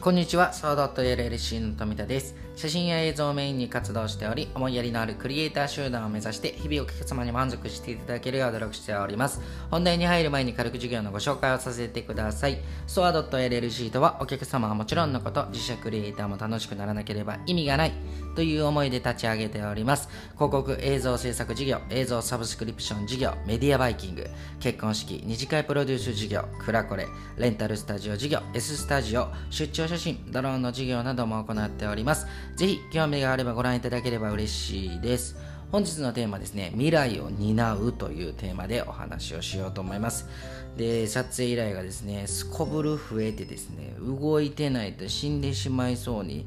こんにちは、サードット LLC の富田です。写真や映像をメインに活動しており、思いやりのあるクリエイター集団を目指して、日々お客様に満足していただけるよう努力しております。本題に入る前に軽く授業のご紹介をさせてください。ソアドット LLC とは、お客様はもちろんのこと、自社クリエイターも楽しくならなければ意味がないという思いで立ち上げております。広告、映像制作事業、映像サブスクリプション事業、メディアバイキング、結婚式、二次会プロデュース事業、クラコレ、レンタルスタジオ事業、S スタジオ、出張写真、ドローンの事業なども行っております。ぜひ、興味があればご覧いただければ嬉しいです。本日のテーマですね、未来を担うというテーマでお話をしようと思います。で、撮影依頼がですね、すこぶる増えてですね、動いてないと死んでしまいそうに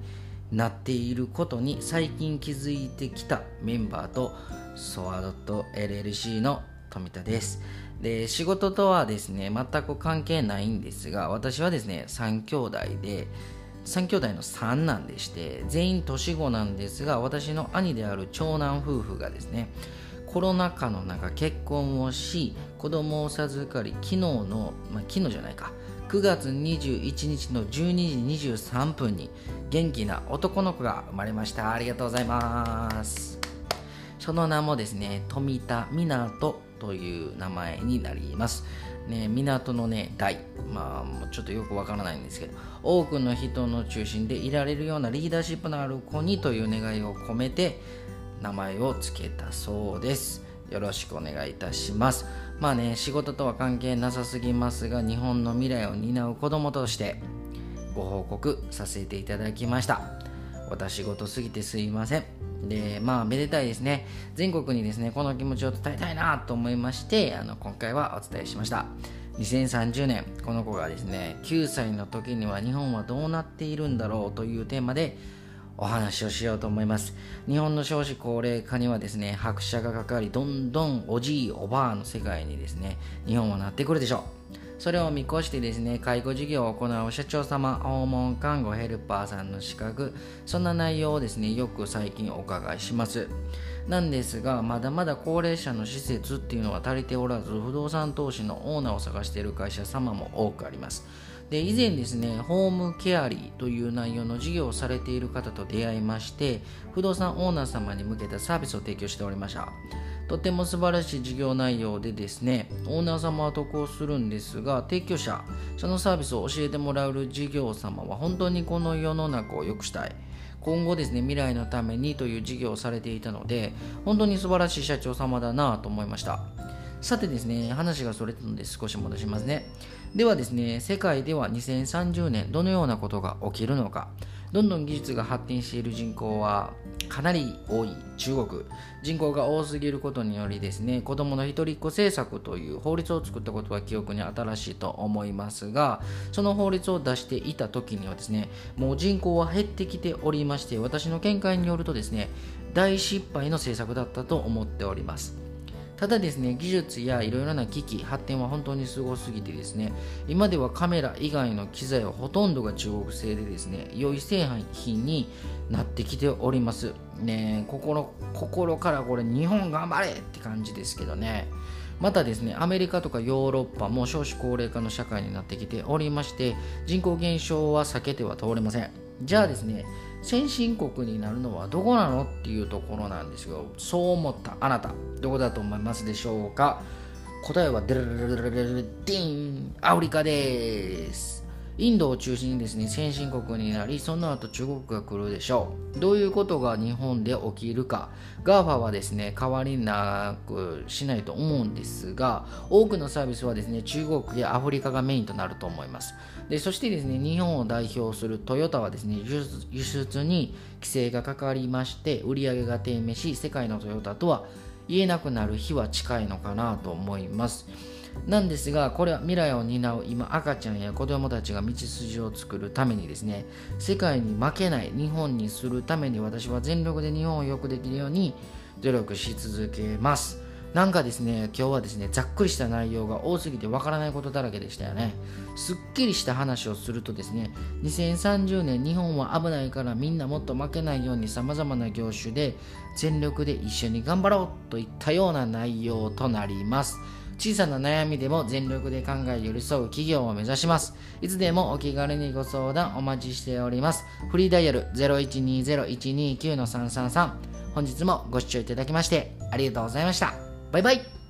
なっていることに最近気づいてきたメンバーとソワドット LLC の富田です。で仕事とはですね全く関係ないんですが私はですね3兄弟で3兄弟の3男でして全員年子なんですが私の兄である長男夫婦がですねコロナ禍の中結婚をし子供を授かり昨日の、まあ、昨日じゃないか9月21日の12時23分に元気な男の子が生まれましたありがとうございますその名もですね富田湊という名前になります。ね、港のね、大、まあ、ちょっとよくわからないんですけど、多くの人の中心でいられるようなリーダーシップのある子にという願いを込めて、名前を付けたそうです。よろしくお願いいたします。まあね、仕事とは関係なさすぎますが、日本の未来を担う子供としてご報告させていただきました。私事すぎてすいません。でまあめでたいですね。全国にですねこの気持ちを伝えたいなと思いましてあの今回はお伝えしました。2030年この子がですね9歳の時には日本はどうなっているんだろうというテーマでお話をしようと思います。日本の少子高齢化にはですね拍車がかかりどんどんおじいおばあの世界にですね日本はなってくるでしょう。それを見越してですね、介護事業を行う社長様、訪問看護ヘルパーさんの資格、そんな内容をですね、よく最近お伺いします。なんですが、まだまだ高齢者の施設っていうのは足りておらず、不動産投資のオーナーを探している会社様も多くあります。で以前ですね、ホームケアリーという内容の事業をされている方と出会いまして、不動産オーナー様に向けたサービスを提供しておりました。とても素晴らしい事業内容でですね、オーナー様は得をするんですが、提供者、そのサービスを教えてもらう事業様は本当にこの世の中を良くしたい。今後ですね、未来のためにという事業をされていたので、本当に素晴らしい社長様だなと思いました。さてですね、話がそれたので少し戻しますね。ではですね、世界では2030年どのようなことが起きるのか。どんどん技術が発展している人口はかなり多い中国。人口が多すぎることによりですね子どもの一人っ子政策という法律を作ったことは記憶に新しいと思いますがその法律を出していた時にはですねもう人口は減ってきておりまして私の見解によるとですね大失敗の政策だったと思っております。ただですね、技術やいろいろな機器、発展は本当にすごすぎてですね、今ではカメラ以外の機材はほとんどが中国製でですね、良い製品になってきております。ね心、心からこれ日本頑張れって感じですけどね。またですね、アメリカとかヨーロッパも少子高齢化の社会になってきておりまして、人口減少は避けては通れません。じゃあですね、先進国になるのはどこなのっていうところなんですよ。そう思ったあなた、どこだと思いますでしょうか答えはデルルルルルルディーンアフリカです。インドを中心にですね、先進国になり、その後中国が来るでしょう。どういうことが日本で起きるか。GAFA はですね、代わりなくしないと思うんですが、多くのサービスはですね、中国やアフリカがメインとなると思います。でそしてですね、日本を代表するトヨタはですね、輸出に規制がかかりまして、売り上げが低迷し、世界のトヨタとは言えなくなる日は近いのかなと思います。なんですが、これは未来を担う今赤ちゃんや子供たちが道筋を作るためにですね、世界に負けない日本にするために私は全力で日本を良くできるように努力し続けます。なんかですね、今日はですね、ざっくりした内容が多すぎてわからないことだらけでしたよね。すっきりした話をするとですね、2030年日本は危ないからみんなもっと負けないように様々な業種で全力で一緒に頑張ろうといったような内容となります。小さな悩みでも全力で考え寄り添う企業を目指します。いつでもお気軽にご相談お待ちしております。フリーダイヤル0120-129-333本日もご視聴いただきましてありがとうございました。バイバイ。